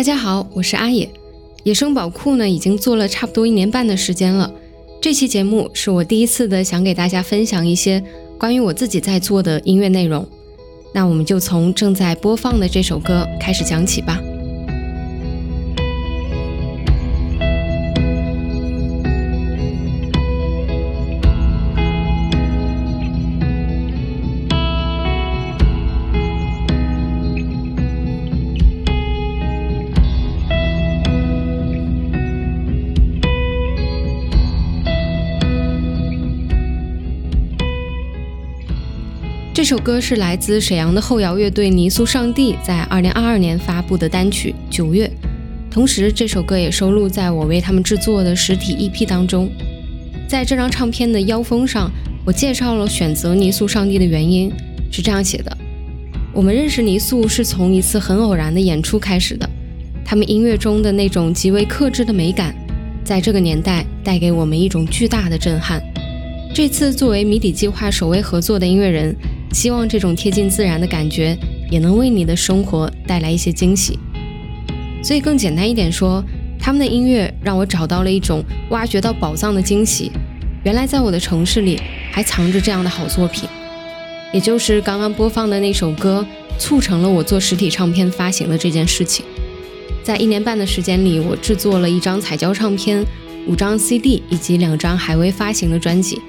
大家好，我是阿野。野生宝库呢，已经做了差不多一年半的时间了。这期节目是我第一次的，想给大家分享一些关于我自己在做的音乐内容。那我们就从正在播放的这首歌开始讲起吧。这首歌是来自沈阳的后摇乐队泥塑上帝在二零二二年发布的单曲《九月》，同时这首歌也收录在我为他们制作的实体 EP 当中。在这张唱片的腰封上，我介绍了选择泥塑上帝的原因，是这样写的：我们认识泥塑是从一次很偶然的演出开始的，他们音乐中的那种极为克制的美感，在这个年代带给我们一种巨大的震撼。这次作为谜底计划首位合作的音乐人。希望这种贴近自然的感觉也能为你的生活带来一些惊喜。所以更简单一点说，他们的音乐让我找到了一种挖掘到宝藏的惊喜。原来在我的城市里还藏着这样的好作品，也就是刚刚播放的那首歌，促成了我做实体唱片发行的这件事情。在一年半的时间里，我制作了一张彩胶唱片、五张 CD 以及两张还未发行的专辑。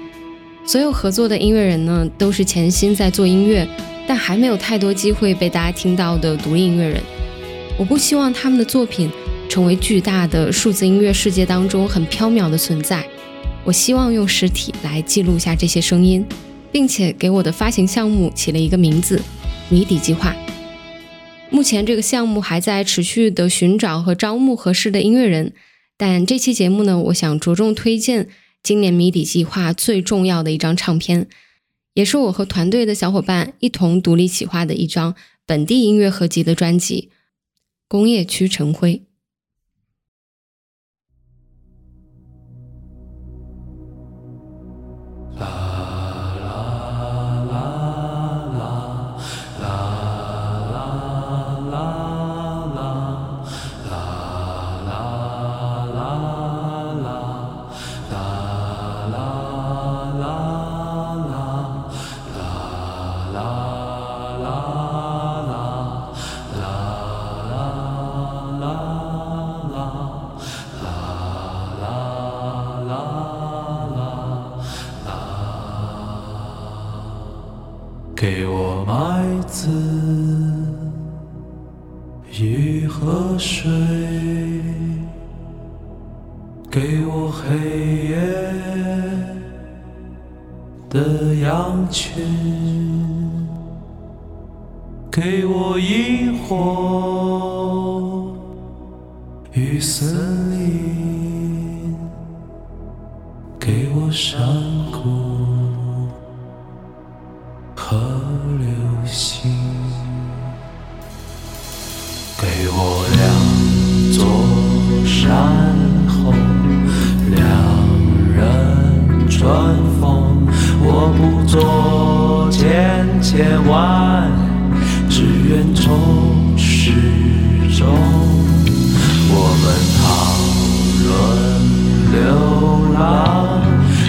所有合作的音乐人呢，都是潜心在做音乐，但还没有太多机会被大家听到的独立音乐人。我不希望他们的作品成为巨大的数字音乐世界当中很飘渺的存在。我希望用实体来记录下这些声音，并且给我的发行项目起了一个名字——谜底计划。目前这个项目还在持续的寻找和招募合适的音乐人，但这期节目呢，我想着重推荐。今年谜底计划最重要的一张唱片，也是我和团队的小伙伴一同独立企划的一张本地音乐合集的专辑《工业区晨辉》。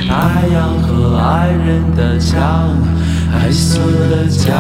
太阳和爱人的墙。爱死的家，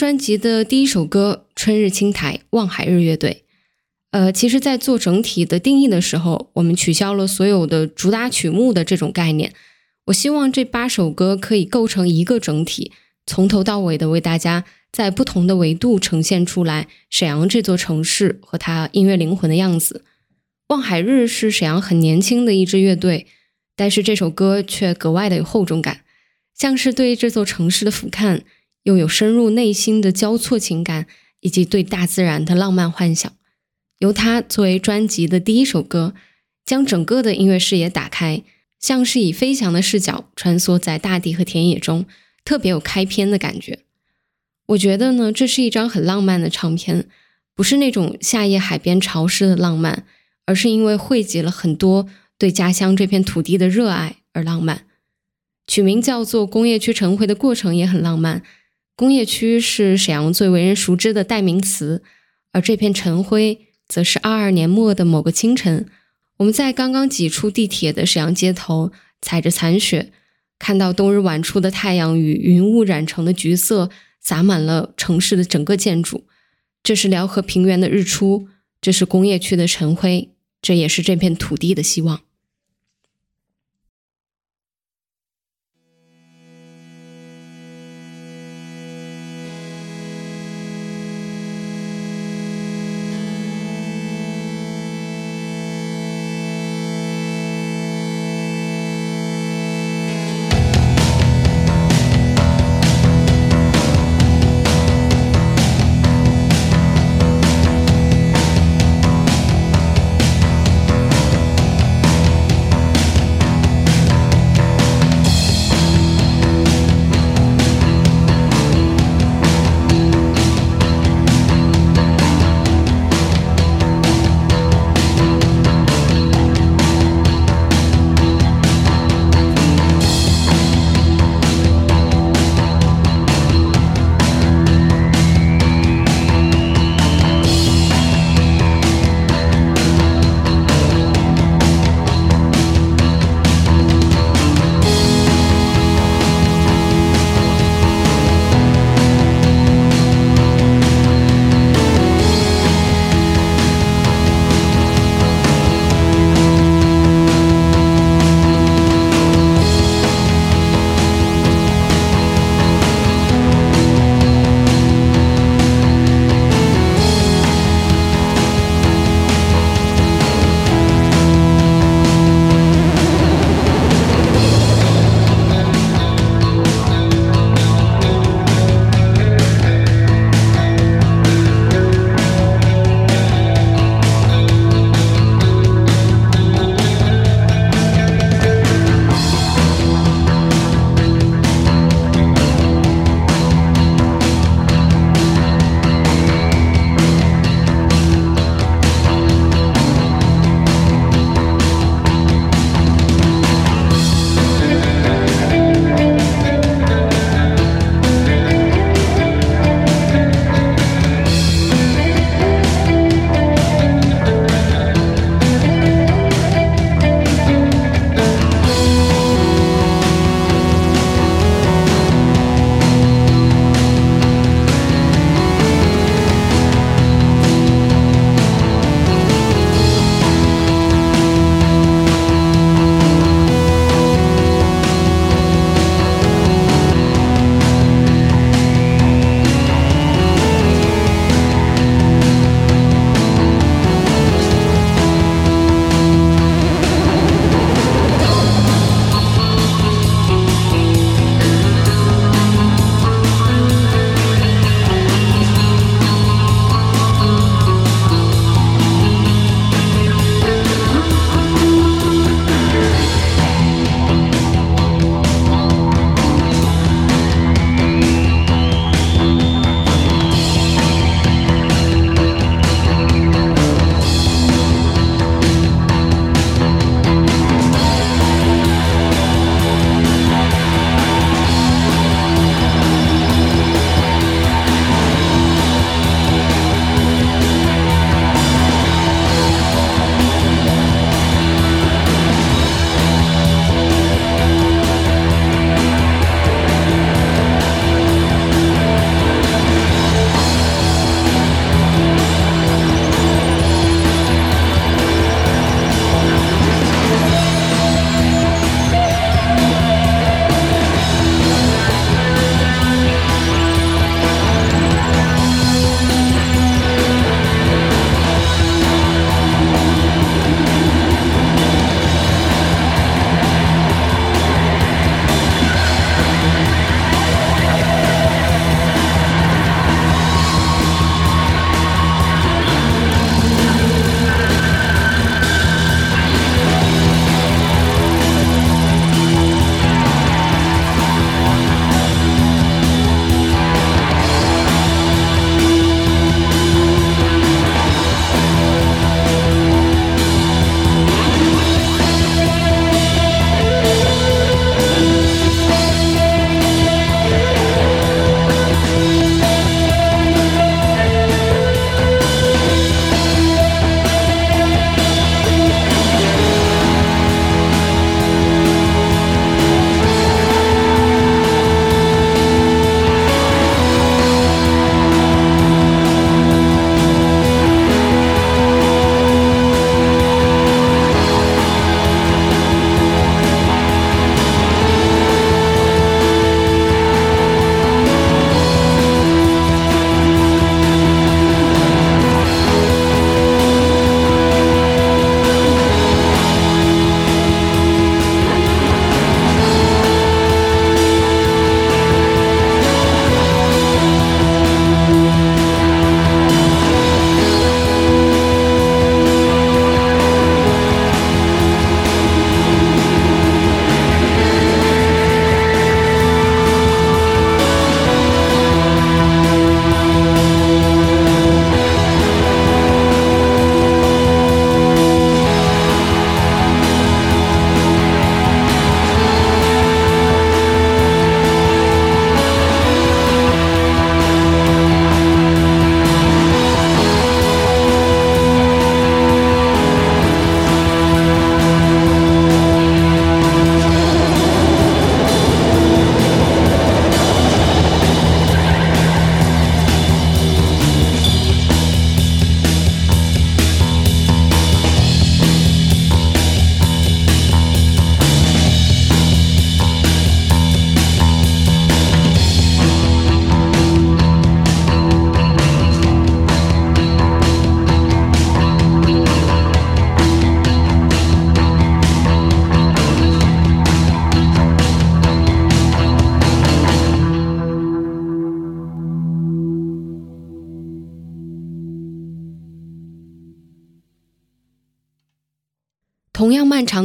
专辑的第一首歌《春日青苔》，望海日乐队。呃，其实，在做整体的定义的时候，我们取消了所有的主打曲目的这种概念。我希望这八首歌可以构成一个整体，从头到尾的为大家在不同的维度呈现出来沈阳这座城市和它音乐灵魂的样子。望海日是沈阳很年轻的一支乐队，但是这首歌却格外的有厚重感，像是对这座城市的俯瞰，又有深入内心的交错情感，以及对大自然的浪漫幻想。由它作为专辑的第一首歌，将整个的音乐视野打开，像是以飞翔的视角穿梭在大地和田野中，特别有开篇的感觉。我觉得呢，这是一张很浪漫的唱片，不是那种夏夜海边潮湿的浪漫，而是因为汇集了很多对家乡这片土地的热爱而浪漫。取名叫做“工业区晨晖”的过程也很浪漫。工业区是沈阳最为人熟知的代名词，而这片晨晖。则是二二年末的某个清晨，我们在刚刚挤出地铁的沈阳街头，踩着残雪，看到冬日晚出的太阳与云雾染成的橘色，洒满了城市的整个建筑。这是辽河平原的日出，这是工业区的晨晖，这也是这片土地的希望。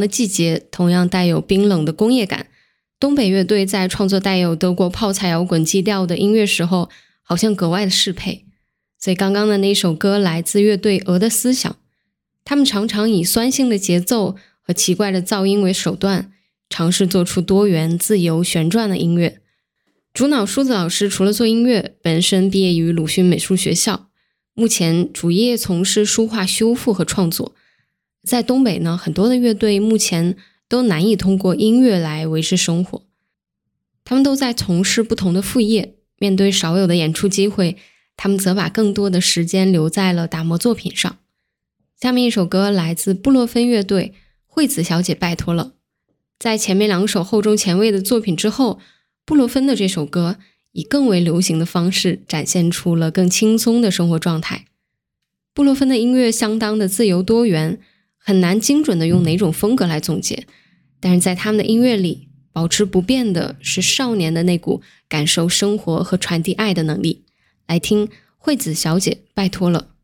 的季节，同样带有冰冷的工业感。东北乐队在创作带有德国泡菜摇滚基调的音乐时候，好像格外的适配。所以刚刚的那首歌来自乐队《鹅的思想》，他们常常以酸性的节奏和奇怪的噪音为手段，尝试做出多元、自由、旋转的音乐。主脑梳子老师除了做音乐，本身毕业于鲁迅美术学校，目前主业从事书画修复和创作。在东北呢，很多的乐队目前都难以通过音乐来维持生活，他们都在从事不同的副业。面对少有的演出机会，他们则把更多的时间留在了打磨作品上。下面一首歌来自布洛芬乐队，《惠子小姐拜托了》。在前面两首厚重前卫的作品之后，布洛芬的这首歌以更为流行的方式展现出了更轻松的生活状态。布洛芬的音乐相当的自由多元。很难精准的用哪种风格来总结，但是在他们的音乐里，保持不变的是少年的那股感受生活和传递爱的能力。来听惠子小姐，拜托了。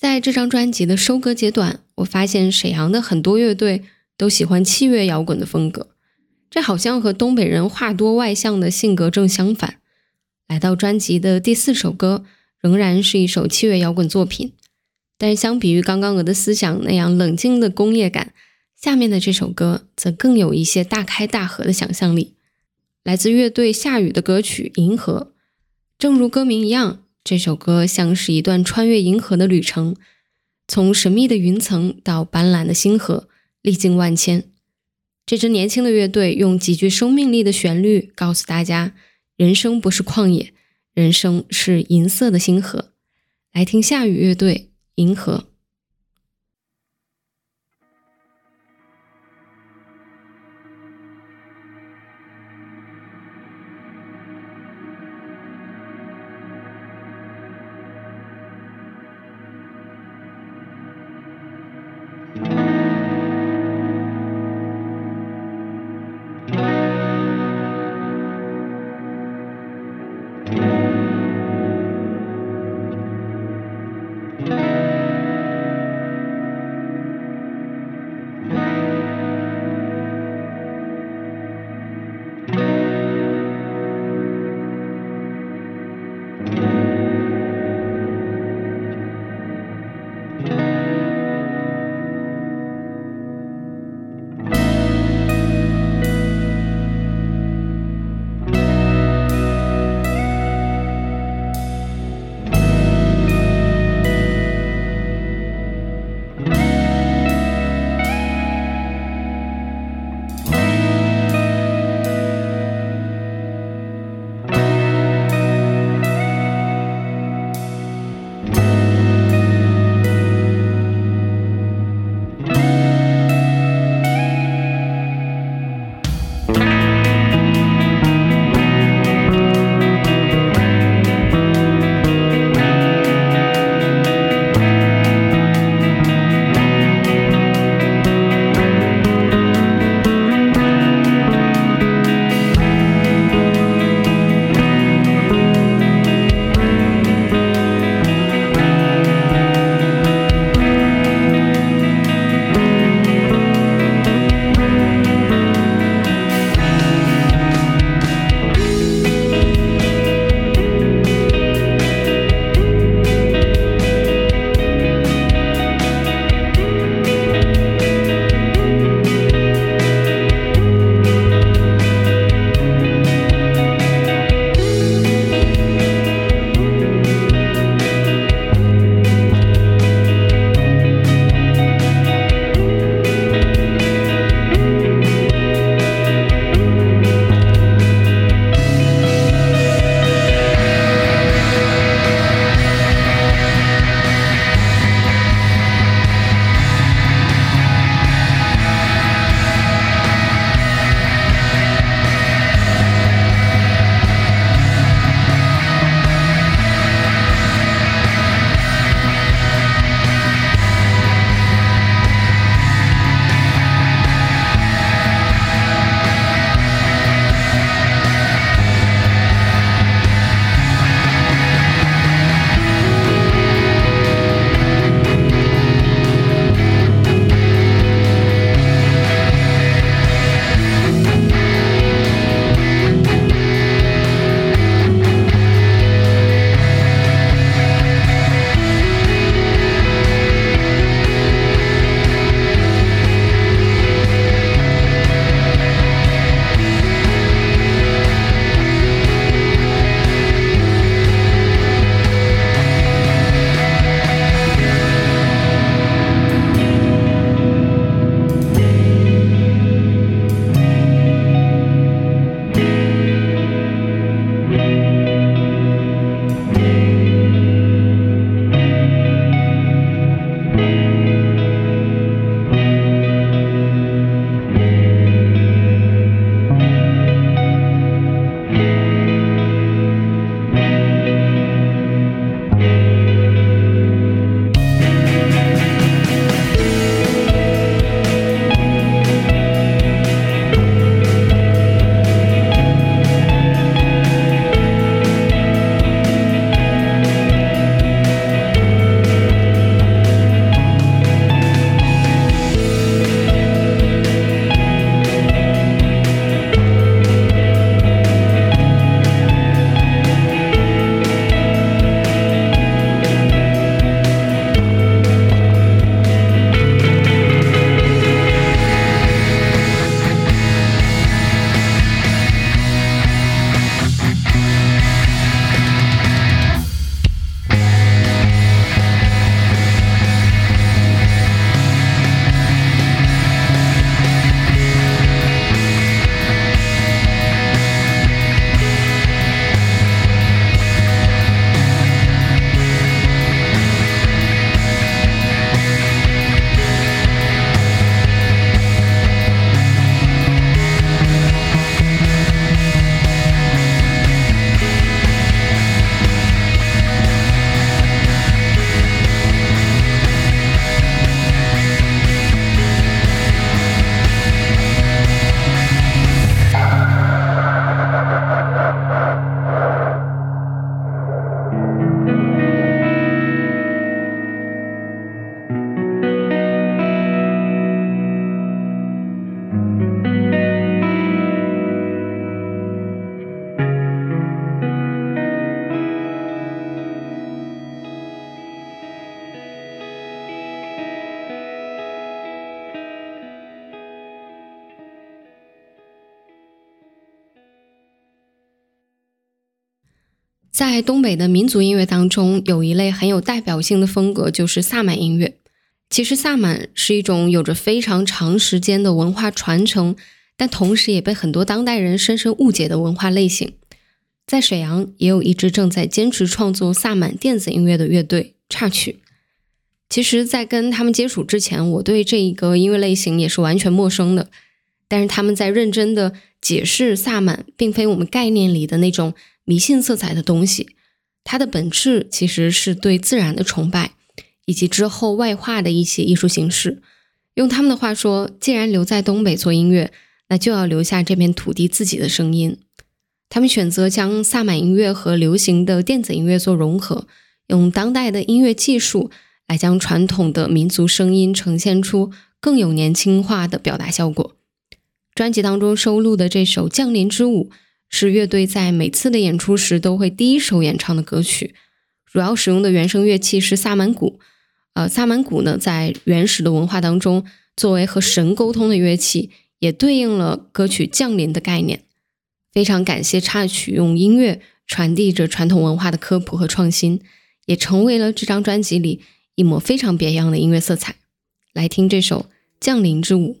在这张专辑的收割阶段，我发现沈阳的很多乐队都喜欢器乐摇滚的风格，这好像和东北人话多外向的性格正相反。来到专辑的第四首歌，仍然是一首器乐摇滚作品，但是相比于刚刚《鹅的思想》那样冷静的工业感，下面的这首歌则更有一些大开大合的想象力。来自乐队夏雨的歌曲《银河》，正如歌名一样，这首歌像是一段穿越银河的旅程，从神秘的云层到斑斓的星河，历经万千。这支年轻的乐队用极具生命力的旋律告诉大家。人生不是旷野，人生是银色的星河。来听夏雨乐队《银河》。东北的民族音乐当中，有一类很有代表性的风格，就是萨满音乐。其实，萨满是一种有着非常长时间的文化传承，但同时也被很多当代人深深误解的文化类型。在沈阳，也有一支正在坚持创作萨满电子音乐的乐队——插曲。其实，在跟他们接触之前，我对这一个音乐类型也是完全陌生的。但是，他们在认真的解释萨满，并非我们概念里的那种。迷信色彩的东西，它的本质其实是对自然的崇拜，以及之后外化的一些艺术形式。用他们的话说，既然留在东北做音乐，那就要留下这片土地自己的声音。他们选择将萨满音乐和流行的电子音乐做融合，用当代的音乐技术来将传统的民族声音呈现出更有年轻化的表达效果。专辑当中收录的这首《降临之舞》。是乐队在每次的演出时都会第一首演唱的歌曲，主要使用的原声乐器是萨满鼓。呃，萨满鼓呢，在原始的文化当中，作为和神沟通的乐器，也对应了歌曲降临的概念。非常感谢插曲用音乐传递着传统文化的科普和创新，也成为了这张专辑里一抹非常别样的音乐色彩。来听这首《降临之舞》。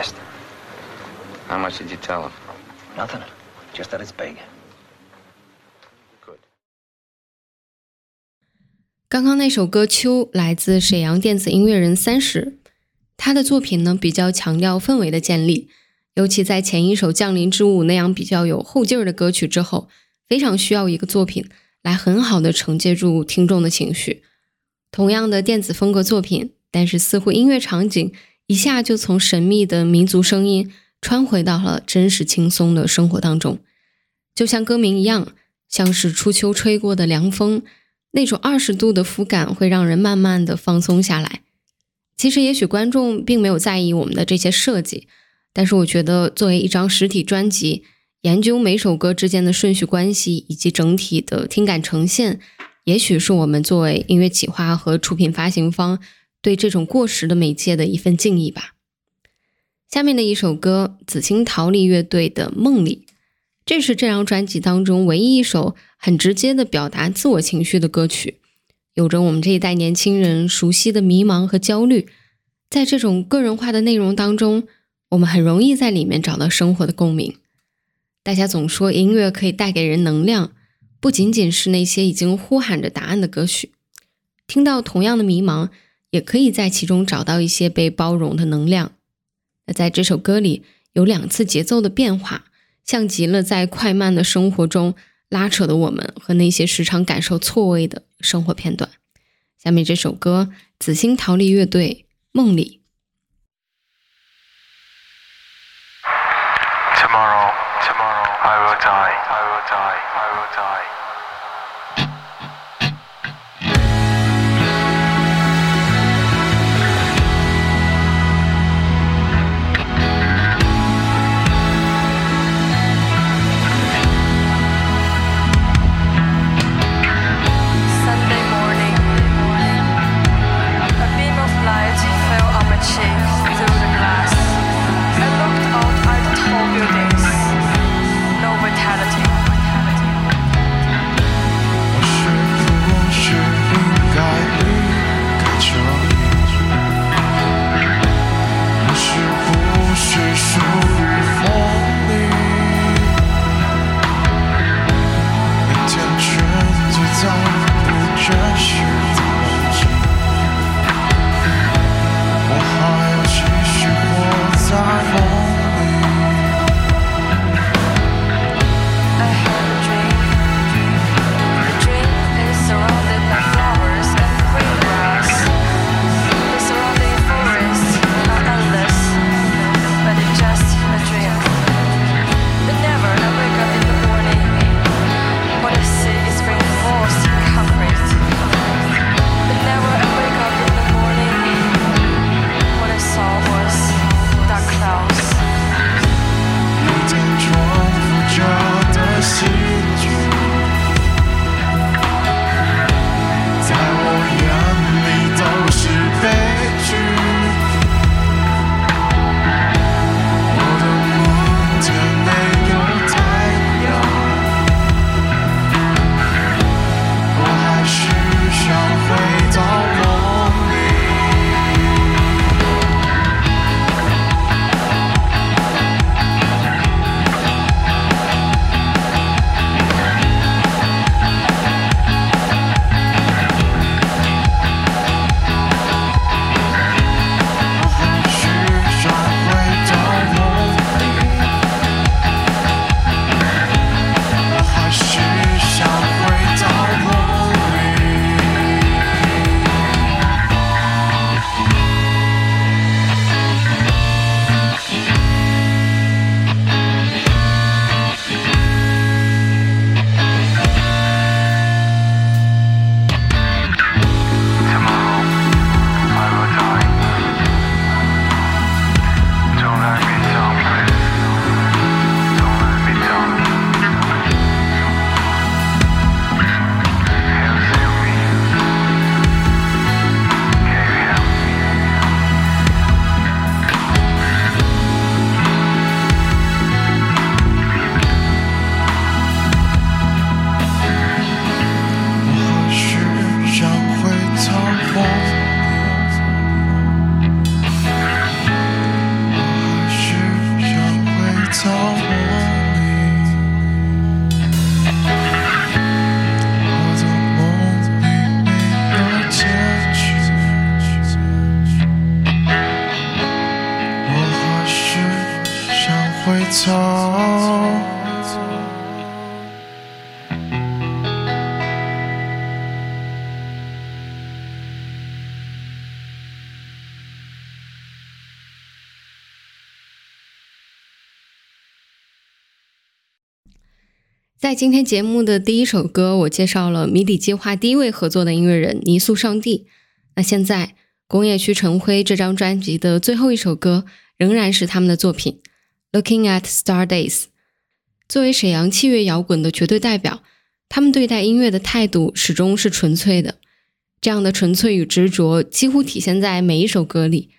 Best. How much did you tell him? Nothing. Just that it's big. 刚刚那首歌《秋》来自沈阳电子音乐人三十，他的作品呢比较强调氛围的建立，尤其在前一首《降临之舞》那样比较有后劲儿的歌曲之后，非常需要一个作品来很好的承接住听众的情绪。同样的电子风格作品，但是似乎音乐场景一下就从神秘的民族声音穿回到了真实轻松的生活当中，就像歌名一样，像是初秋吹过的凉风。那种二十度的肤感会让人慢慢的放松下来。其实，也许观众并没有在意我们的这些设计，但是我觉得作为一张实体专辑，研究每首歌之间的顺序关系以及整体的听感呈现，也许是我们作为音乐企划和出品发行方对这种过时的媒介的一份敬意吧。下面的一首歌，紫青桃李乐队的《梦里》。这是这张专辑当中唯一一首很直接的表达自我情绪的歌曲，有着我们这一代年轻人熟悉的迷茫和焦虑。在这种个人化的内容当中，我们很容易在里面找到生活的共鸣。大家总说音乐可以带给人能量，不仅仅是那些已经呼喊着答案的歌曲，听到同样的迷茫，也可以在其中找到一些被包容的能量。那在这首歌里有两次节奏的变化。像极了在快慢的生活中拉扯的我们和那些时常感受错位的生活片段。下面这首歌，紫星逃离乐队《梦里》。在今天节目的第一首歌，我介绍了谜底计划第一位合作的音乐人泥塑上帝。那现在，工业区晨辉这张专辑的最后一首歌，仍然是他们的作品《Looking at Star Days》。作为沈阳器乐摇滚的绝对代表，他们对待音乐的态度始终是纯粹的。这样的纯粹与执着，几乎体现在每一首歌里。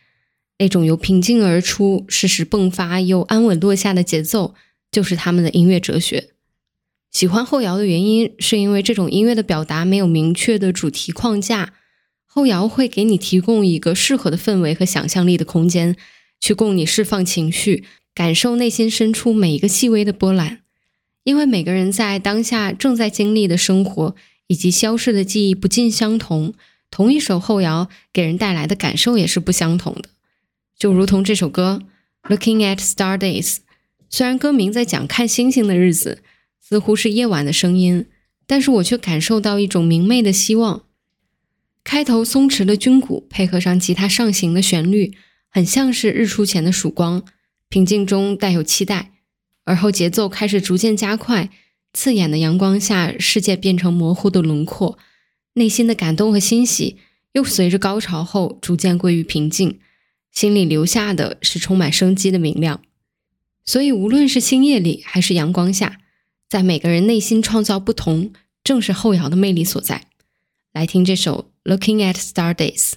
那种由平静而出、适时迸发又安稳落下的节奏，就是他们的音乐哲学。喜欢后摇的原因，是因为这种音乐的表达没有明确的主题框架，后摇会给你提供一个适合的氛围和想象力的空间，去供你释放情绪。感受内心深处每一个细微的波澜，因为每个人在当下正在经历的生活以及消逝的记忆不尽相同，同一首后摇给人带来的感受也是不相同的。就如同这首歌《Looking at Star Days》，虽然歌名在讲看星星的日子，似乎是夜晚的声音，但是我却感受到一种明媚的希望。开头松弛的军鼓配合上吉他上行的旋律，很像是日出前的曙光。平静中带有期待，而后节奏开始逐渐加快，刺眼的阳光下，世界变成模糊的轮廓，内心的感动和欣喜又随着高潮后逐渐归于平静，心里留下的是充满生机的明亮。所以，无论是星夜里还是阳光下，在每个人内心创造不同，正是后摇的魅力所在。来听这首《Looking at Star Days》。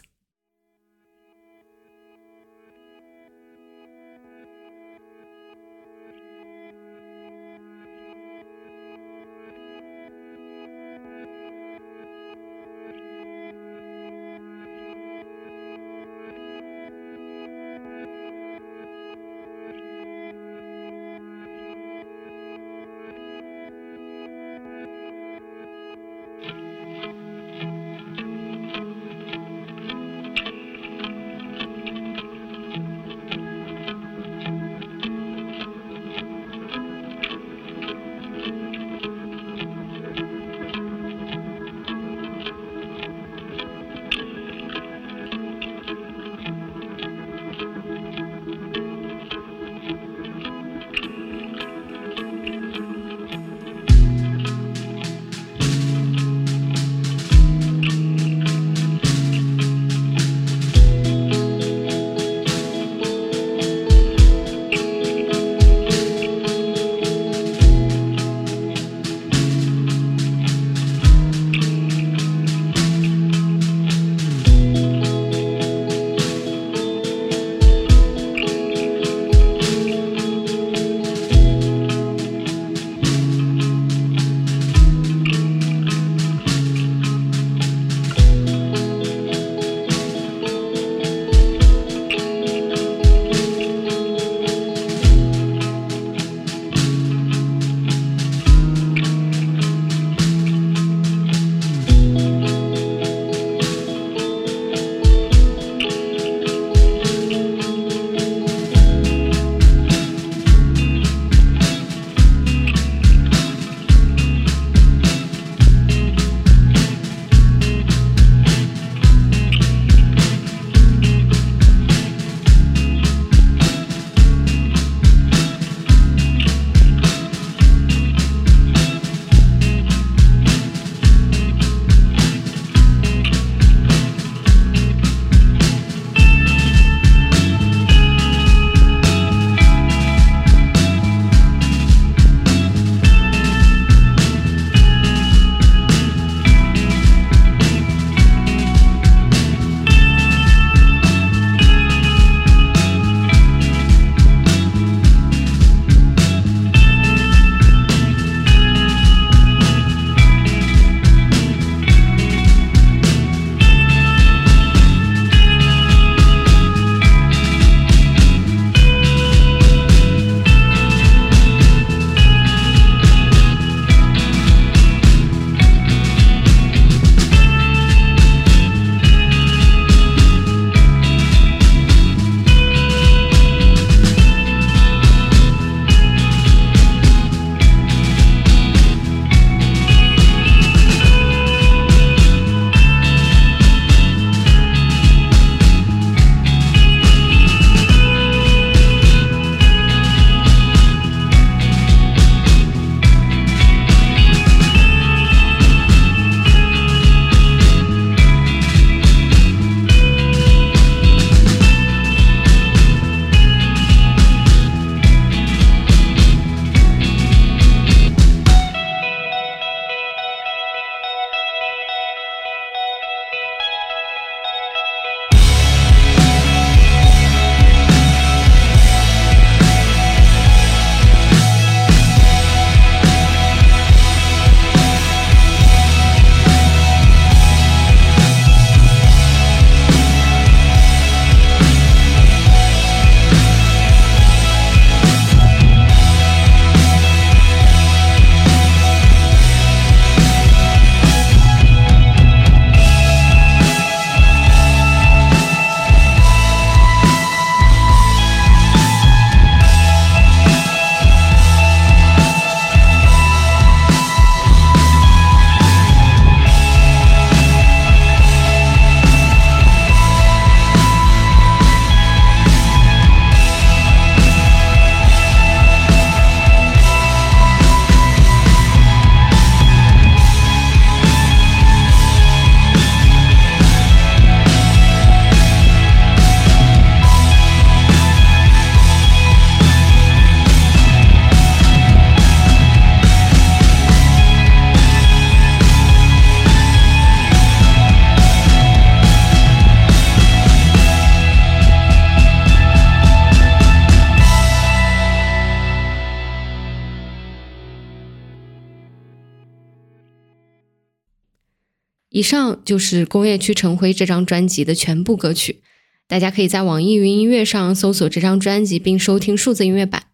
以上就是工业区晨辉这张专辑的全部歌曲，大家可以在网易云音乐上搜索这张专辑并收听数字音乐版。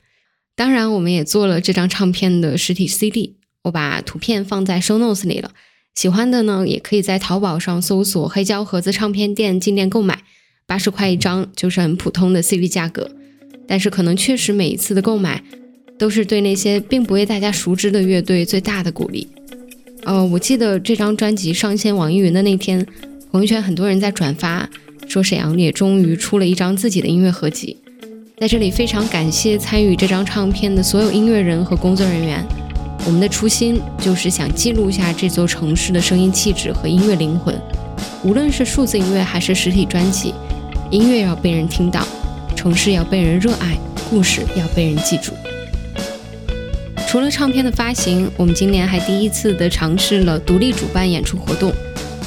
当然，我们也做了这张唱片的实体 CD，我把图片放在 Show Notes 里了。喜欢的呢，也可以在淘宝上搜索“黑胶盒子唱片店”进店购买，八十块一张，就是很普通的 CD 价格。但是可能确实每一次的购买，都是对那些并不为大家熟知的乐队最大的鼓励。呃，我记得这张专辑上线网易云的那天，朋友圈很多人在转发，说沈阳也终于出了一张自己的音乐合集。在这里非常感谢参与这张唱片的所有音乐人和工作人员。我们的初心就是想记录下这座城市的声音气质和音乐灵魂。无论是数字音乐还是实体专辑，音乐要被人听到，城市要被人热爱，故事要被人记住。除了唱片的发行，我们今年还第一次的尝试了独立主办演出活动。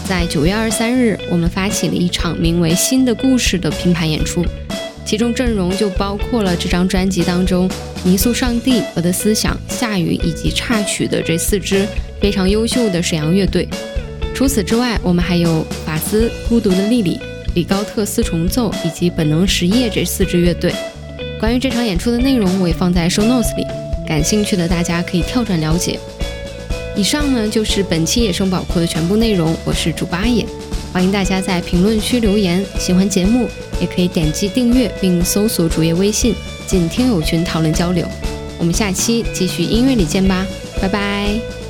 在九月二十三日，我们发起了一场名为《新的故事》的拼盘演出。其中阵容就包括了这张专辑当中《泥塑上帝》、《我的思想》、《下雨》以及插曲的这四支非常优秀的沈阳乐队。除此之外，我们还有法斯、孤独的莉莉、李高特四重奏以及本能实业这四支乐队。关于这场演出的内容，我也放在 show notes 里，感兴趣的大家可以跳转了解。以上呢就是本期野生宝库的全部内容，我是主八野。欢迎大家在评论区留言，喜欢节目也可以点击订阅并搜索主页微信进听友群讨论交流。我们下期继续音乐里见吧，拜拜。